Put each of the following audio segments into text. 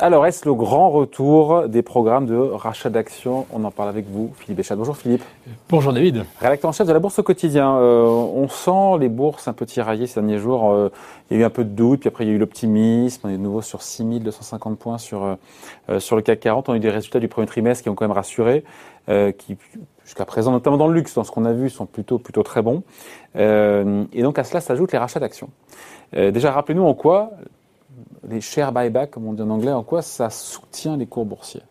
Alors, est-ce le grand retour des programmes de rachat d'actions? On en parle avec vous, Philippe Béchat. Bonjour Philippe. Bonjour David. Rédacteur en chef de la Bourse au quotidien. Euh, on sent les bourses un peu tiraillées ces derniers jours. Euh, il y a eu un peu de doute, puis après il y a eu l'optimisme. On est de nouveau sur 6250 points sur, euh, sur le CAC 40. On a eu des résultats du premier trimestre qui ont quand même rassuré, qui jusqu'à présent, notamment dans le luxe, dans ce qu'on a vu, sont plutôt, plutôt très bons. et donc à cela s'ajoutent les rachats d'actions. déjà, rappelez-nous en quoi les share buyback, comme on dit en anglais, en quoi ça soutient les cours boursiers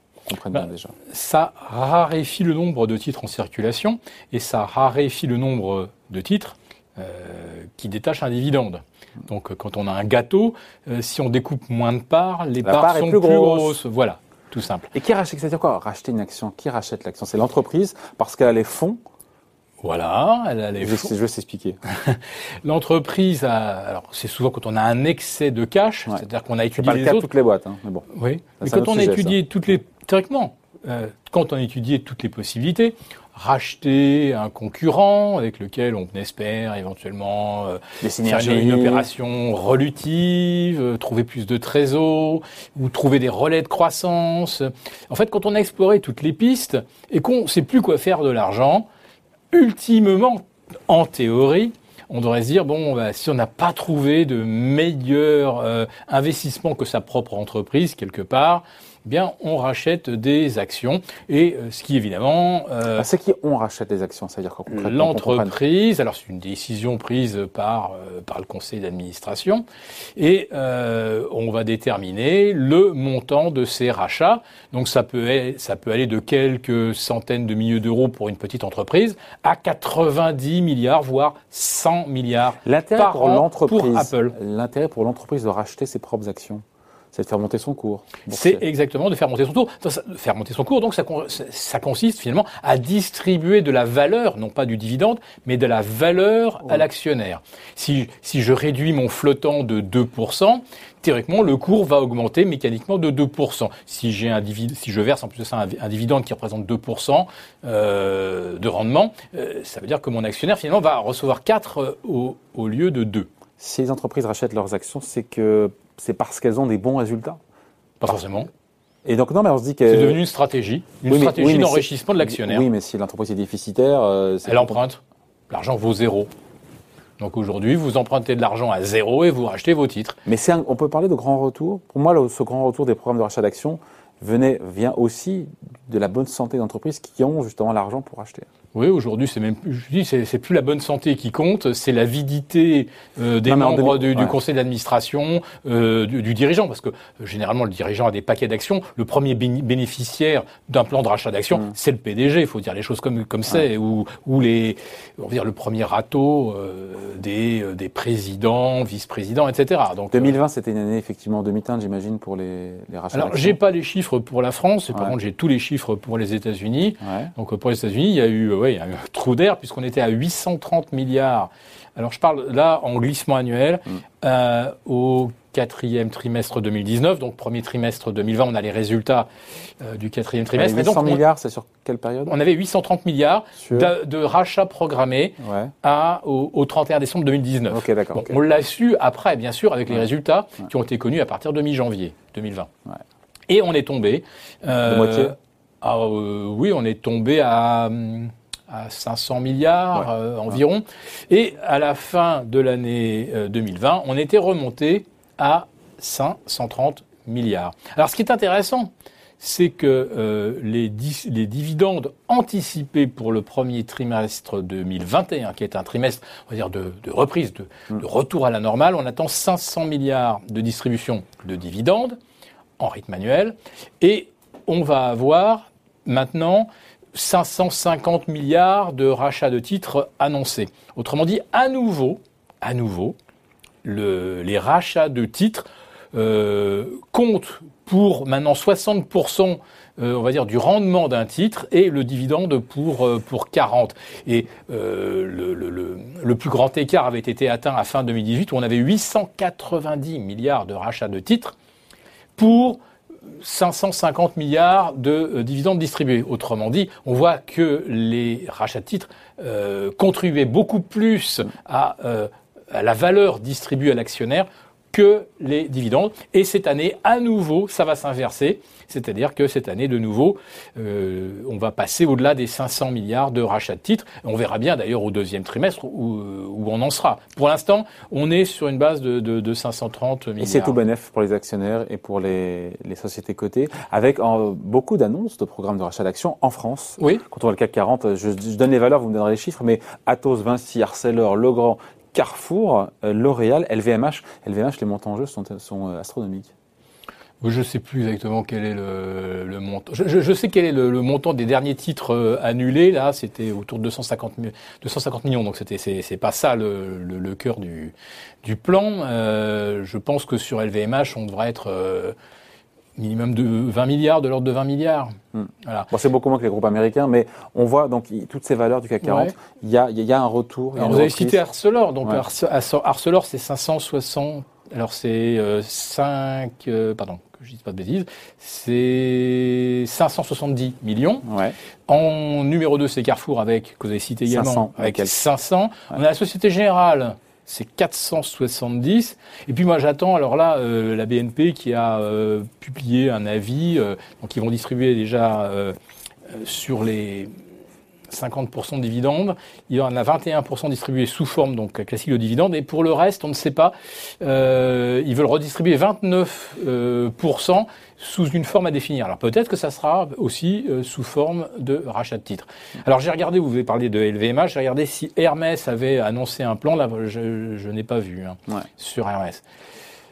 bah, déjà. Ça raréfie le nombre de titres en circulation et ça raréfie le nombre de titres euh, qui détachent un dividende. Donc quand on a un gâteau, euh, si on découpe moins de parts, les parts sont plus, grosses. Voilà, tout simple. Et qui rachète C'est-à-dire quoi? Racheter une action Qui rachète l'action? C'est l'entreprise parce qu'elle a les fonds voilà, elle a les je, je vais s'expliquer. L'entreprise a, alors c'est souvent quand on a un excès de cash, c'est-à-dire qu'on a étudié pas les le cas autres. toutes les boîtes, hein, mais bon. Oui. mais quand on a étudié toutes les, théoriquement, euh, quand on a étudié toutes les possibilités, racheter un concurrent avec lequel on espère éventuellement euh, faire une, opération relutive, euh, trouver plus de trésors ou trouver des relais de croissance. En fait, quand on a exploré toutes les pistes et qu'on ne sait plus quoi faire de l'argent, ultimement, en théorie, on devrait se dire bon, bah, si on n'a pas trouvé de meilleur euh, investissement que sa propre entreprise quelque part, eh bien, on rachète des actions. Et euh, ce qui, évidemment... Euh, ah, c'est qui on rachète des actions C'est-à-dire L'entreprise, alors c'est une décision prise par, euh, par le conseil d'administration, et euh, on va déterminer le montant de ces rachats. Donc ça peut, ça peut aller de quelques centaines de milliers d'euros pour une petite entreprise à 90 milliards, voire 100 milliards par pour an pour Apple. L'intérêt pour l'entreprise de racheter ses propres actions c'est de faire monter son cours. C'est exactement de faire monter son cours. Faire monter son cours, donc ça, ça, consiste finalement à distribuer de la valeur, non pas du dividende, mais de la valeur à l'actionnaire. Si, si je réduis mon flottant de 2%, théoriquement, le cours va augmenter mécaniquement de 2%. Si j'ai un si je verse en plus de ça un, dividende qui représente 2% euh, de rendement, euh, ça veut dire que mon actionnaire finalement va recevoir 4 euh, au, au lieu de 2. Si les entreprises rachètent leurs actions, c'est que c'est parce qu'elles ont des bons résultats Pas forcément. Et donc non, mais on se dit que c'est devenu une stratégie, une stratégie d'enrichissement de l'actionnaire. Oui, mais si l'entreprise est déficitaire, euh, elle emprunte. L'argent vaut zéro. Donc aujourd'hui, vous empruntez de l'argent à zéro et vous rachetez vos titres. Mais on peut parler de grand retour. Pour moi, ce grand retour des programmes de rachat d'actions venait, vient aussi de la bonne santé d'entreprises qui ont justement l'argent pour acheter. Oui, aujourd'hui, c'est même, je dis, c'est plus la bonne santé qui compte, c'est l'avidité euh, des membres du, conseil d'administration, euh, du, dirigeant, parce que euh, généralement le dirigeant a des paquets d'actions. Le premier bénéficiaire d'un plan de rachat d'actions, mm. c'est le PDG. Il faut dire les choses comme comme c'est, ou, ou les, on va dire le premier râteau des des présidents, vice-présidents, etc. Donc 2020, c'était une année effectivement demi-teinte, j'imagine, pour les, les rachats. Alors, j'ai pas les chiffres pour la France, et par contre, j'ai tous les chiffres pour les États-Unis. Donc pour les États-Unis, il y a eu il y a un trou d'air puisqu'on était à 830 milliards. Alors je parle là en glissement annuel mm. euh, au quatrième trimestre 2019, donc premier trimestre 2020, on a les résultats euh, du quatrième trimestre. 800 milliards, c'est sur quelle période? On avait 830 milliards de, rachats programmés à, au, 31 décembre 2019. Ok, d'accord. On l'a su après, bien sûr, avec les résultats qui ont été connus à partir de mi-janvier 2020. Et on est tombé. Euh, de moitié? ah, Oui, on est tombé à à 500 milliards euh, environ. Et à la fin de l'année 2020, euh, on était remonté à 530 milliards. Alors ce qui est intéressant, c'est que euh, les, les, dividendes anticipés pour le premier trimestre 2021, qui est un trimestre, on va dire, de, de reprise, de, de, retour à la normale, on attend 500 milliards de distribution de dividendes en rythme annuel, et on va avoir maintenant 550 milliards de rachats de titres annoncés. Autrement dit, à nouveau, à nouveau, les rachats de titres euh, comptent pour maintenant 60%, euh, du rendement d'un titre et le dividende pour, euh, pour 40. Et le, plus grand écart avait été atteint à fin 2018 où on avait 890 milliards de rachats de titres pour 550 milliards de euh, dividendes distribués. Autrement dit, on voit que les rachats de titres euh, contribuaient beaucoup plus euh, à la valeur distribuée à l'actionnaire que les dividendes. Et cette année, à nouveau, ça va s'inverser. C'est-à-dire que cette année, de nouveau, euh, on va passer au-delà des 500 milliards de rachats de titres. On verra bien d'ailleurs au deuxième trimestre où, où, on en sera. Pour l'instant, on est sur une base de, de, de 530 milliards. Et c'est tout bénéf pour les actionnaires et pour les, les sociétés cotées, avec en, beaucoup d'annonces de programmes de rachat d'actions en France. Oui. Quand on voit le CAC 40, je, je donne les valeurs, vous me donnerez les chiffres, mais Atos, Vinci, Arcelor, Legrand, Carrefour, euh, L'Oréal, LVMH. LVMH, les montants en jeu sont, sont euh, astronomiques. Je ne sais plus exactement quel est le, le montant. Je, je, je, sais quel est le, le, montant des derniers titres euh, annulés. Là, c'était autour de 250, 250 millions. Donc, c'était c'est pas ça le, cœur du, du plan. Euh, je pense que sur LVMH, on devrait être euh, minimum de 20 milliards, de l'ordre de 20 milliards. Hmm. Voilà. Bon, c'est beaucoup moins que les groupes américains, mais on voit donc toutes ces valeurs du CAC 40. Ouais. Il, y a, il y a un retour. Alors, vous avez cité Arcelor. Donc, ouais. Arcelor, c'est 560. Alors, c'est euh, 5. Euh, pardon que je dise pas de bêtises, c'est 570 millions. Ouais. En numéro 2, c'est Carrefour avec, que vous avez cité également, 500, avec 500. Ouais. On a la Société Générale, c'est 470. Et puis moi j'attends, alors là, euh, la BNP qui a euh, publié un avis, euh, donc ils vont distribuer déjà euh, sur les 50% de dividendes. Il y en a 21% distribués sous forme donc classique de dividendes. Et pour le reste, on ne sait pas. Euh, ils veulent redistribuer 29% euh, sous une forme à définir. Alors peut-être que ça sera aussi euh, sous forme de rachat de titres. Alors j'ai regardé, vous avez parlé de LVMH, j'ai regardé si Hermès avait annoncé un plan. Là, je, je n'ai pas vu hein, ouais. sur Hermès.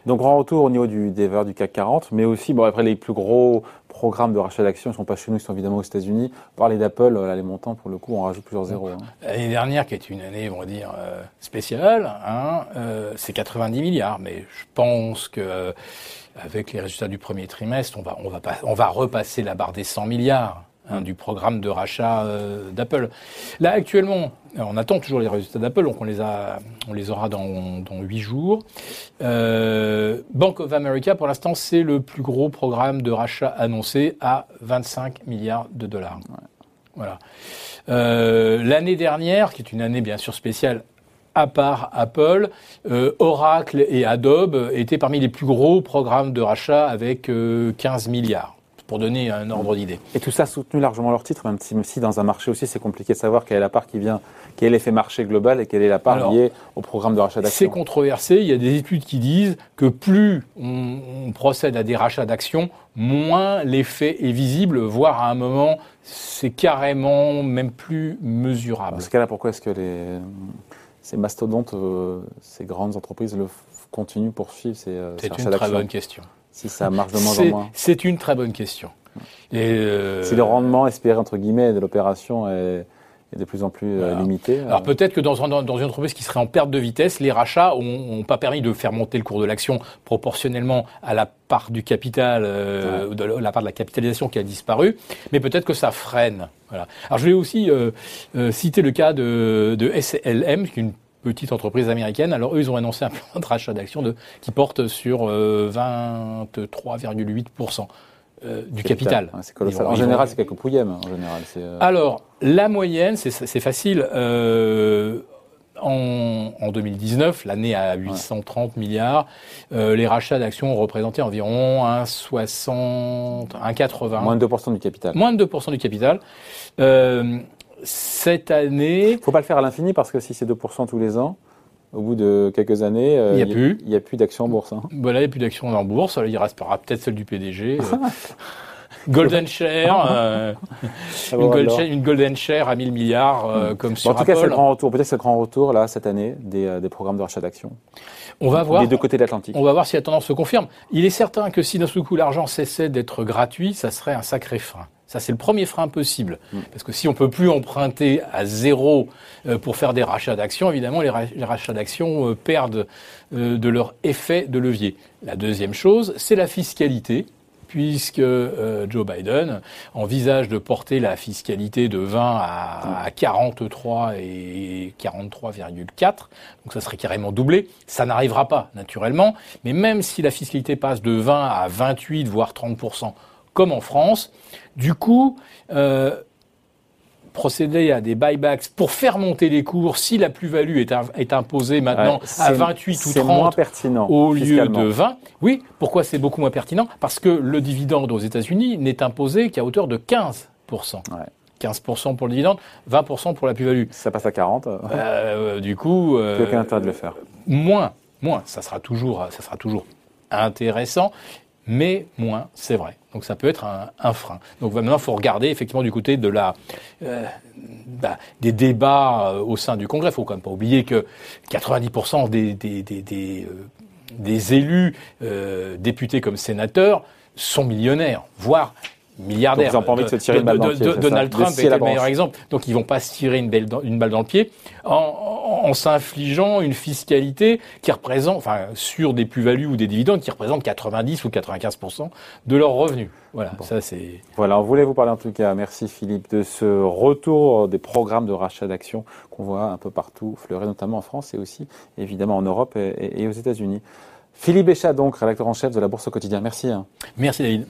Donc grand retour au niveau du, des valeurs du CAC 40, mais aussi, bon après les plus gros programmes de rachat d'actions, ils ne sont pas chez nous, ils sont évidemment aux États-Unis. Parler d'Apple, là, les montants, pour le coup, on rajoute plusieurs zéros. Hein. L'année dernière, qui est une année, on va dire, euh, spéciale, hein, euh, c'est 90 milliards, mais je pense que euh, avec les résultats du premier trimestre, on va, on va, on va repasser la barre des 100 milliards. Hein, du programme de rachat euh, d'Apple. Là, actuellement, on attend toujours les résultats d'Apple, donc on les, a, on les aura dans, dans 8 jours. Euh, Bank of America, pour l'instant, c'est le plus gros programme de rachat annoncé à 25 milliards de dollars. Ouais. Voilà. Euh, L'année dernière, qui est une année bien sûr spéciale à part Apple, euh, Oracle et Adobe étaient parmi les plus gros programmes de rachat avec euh, 15 milliards pour donner un ordre d'idée. Et tout ça soutenu largement leur titre, même si, même si dans un marché aussi, c'est compliqué de savoir quelle est la part qui vient, quel est l'effet marché global et quelle est la part Alors, liée au programme de rachat d'actions. C'est controversé. Il y a des études qui disent que plus on, on procède à des rachats d'actions, moins l'effet est visible, voire à un moment, c'est carrément même plus mesurable. Dans ce cas-là, pourquoi est-ce que les, ces mastodontes, euh, ces grandes entreprises le continuent, poursuivent ces, euh, C'est une très bonne question si ça marche de moins en moins C'est une très bonne question. Euh... Si le rendement espéré entre guillemets de l'opération est, est, de plus en plus voilà. limité. Alors euh... peut-être que dans, une entreprise qui serait en perte de vitesse, les rachats n'ont pas permis de faire monter le cours de l'action proportionnellement à la part du capital, euh, ouais. de la part de la capitalisation qui a disparu, mais peut-être que ça freine. Voilà. Alors je vais aussi euh, euh, citer le cas de, de SLM, qui est une petite entreprise américaine. Alors eux, ils ont annoncé un plan de rachat d'actions qui porte sur euh, 23,8%. Euh, du capital. Ouais, c'est colossal. en général, c'est quelques pouillèmes. En général, euh... Alors, la moyenne, c'est facile. Euh, en, en, 2019, l'année à 830 ouais. milliards, euh, les rachats d'actions représentaient environ 1,60, 1,80. Moins de 2% du capital. Moins de 2% du capital. Cette année. Il ne faut pas le faire à l'infini parce que si c'est 2% tous les ans, au bout de quelques années, euh, il n'y a, plus. Il a plus d'actions en bourse. Hein. Voilà, il n'y a plus d'actions en bourse. Il restera peut-être celle du PDG. Golden Share, euh, ah bon, une, gold share une, Golden Share à 1000 milliards euh, mmh. comme sur bon, En tout Apple. cas, c'est le grand retour. Peut-être c'est le grand retour là cette année des, des programmes de rachat d'actions. On va voir. Des deux côtés de l'Atlantique. On va voir si la tendance se confirme. Il est certain que si d'un seul coup l'argent cessait d'être gratuit, ça serait un sacré frein. Ça, c'est le premier frein possible. Mmh. Parce que si on peut plus emprunter à zéro euh, pour faire des rachats d'actions, évidemment, les, ra les rachats d'actions euh, perdent euh, de leur effet de levier. La deuxième chose, c'est la fiscalité puisque euh, Joe Biden envisage de porter la fiscalité de 20 à, à 43 et 43,4, donc ça serait carrément doublé. Ça n'arrivera pas, naturellement, mais même si la fiscalité passe de 20 à 28, voire 30 comme en France, du coup, euh, procéder à des buybacks pour faire monter les cours si la plus-value est, est, imposée maintenant à 28 ou 30 moins pertinent, au lieu de 20. Oui, pourquoi c'est beaucoup moins pertinent? Parce que le dividende aux États-Unis n'est imposé qu'à hauteur de 15% 15% pour le dividende, 20% pour la plus-value. Ça passe à 40. Euh, du coup, euh, aucun intérêt de le faire. Moins, moins. Ça sera toujours, ça sera toujours intéressant, mais moins, c'est vrai. Donc ça peut être un, frein. Donc maintenant, il faut regarder effectivement du côté euh, bah, des débats euh, au sein du Congrès. Il faut quand même pas oublier que 90% des, des, des élus députés comme sénateurs sont millionnaires, voire milliardaires. Donc, ils n'ont pas envie de se tirer une balle dans le pied. Donald Trump est le meilleur exemple. Donc, ils vont pas se tirer une, balle dans, une balle dans le pied en, en, s'infligeant une fiscalité qui représente, enfin, sur des plus-values ou des dividendes qui représentent 90 ou 95% de leurs revenus. Voilà, ça c'est. Voilà, on voulait vous parler en tout cas, merci Philippe, de ce retour des programmes de rachat d'actions qu'on voit un peu partout fleurir, notamment en France et aussi évidemment en Europe et, et aux États-Unis. Philippe Béchat, donc, rédacteur en chef de la Bourse au quotidien. Merci. Hein. Merci David.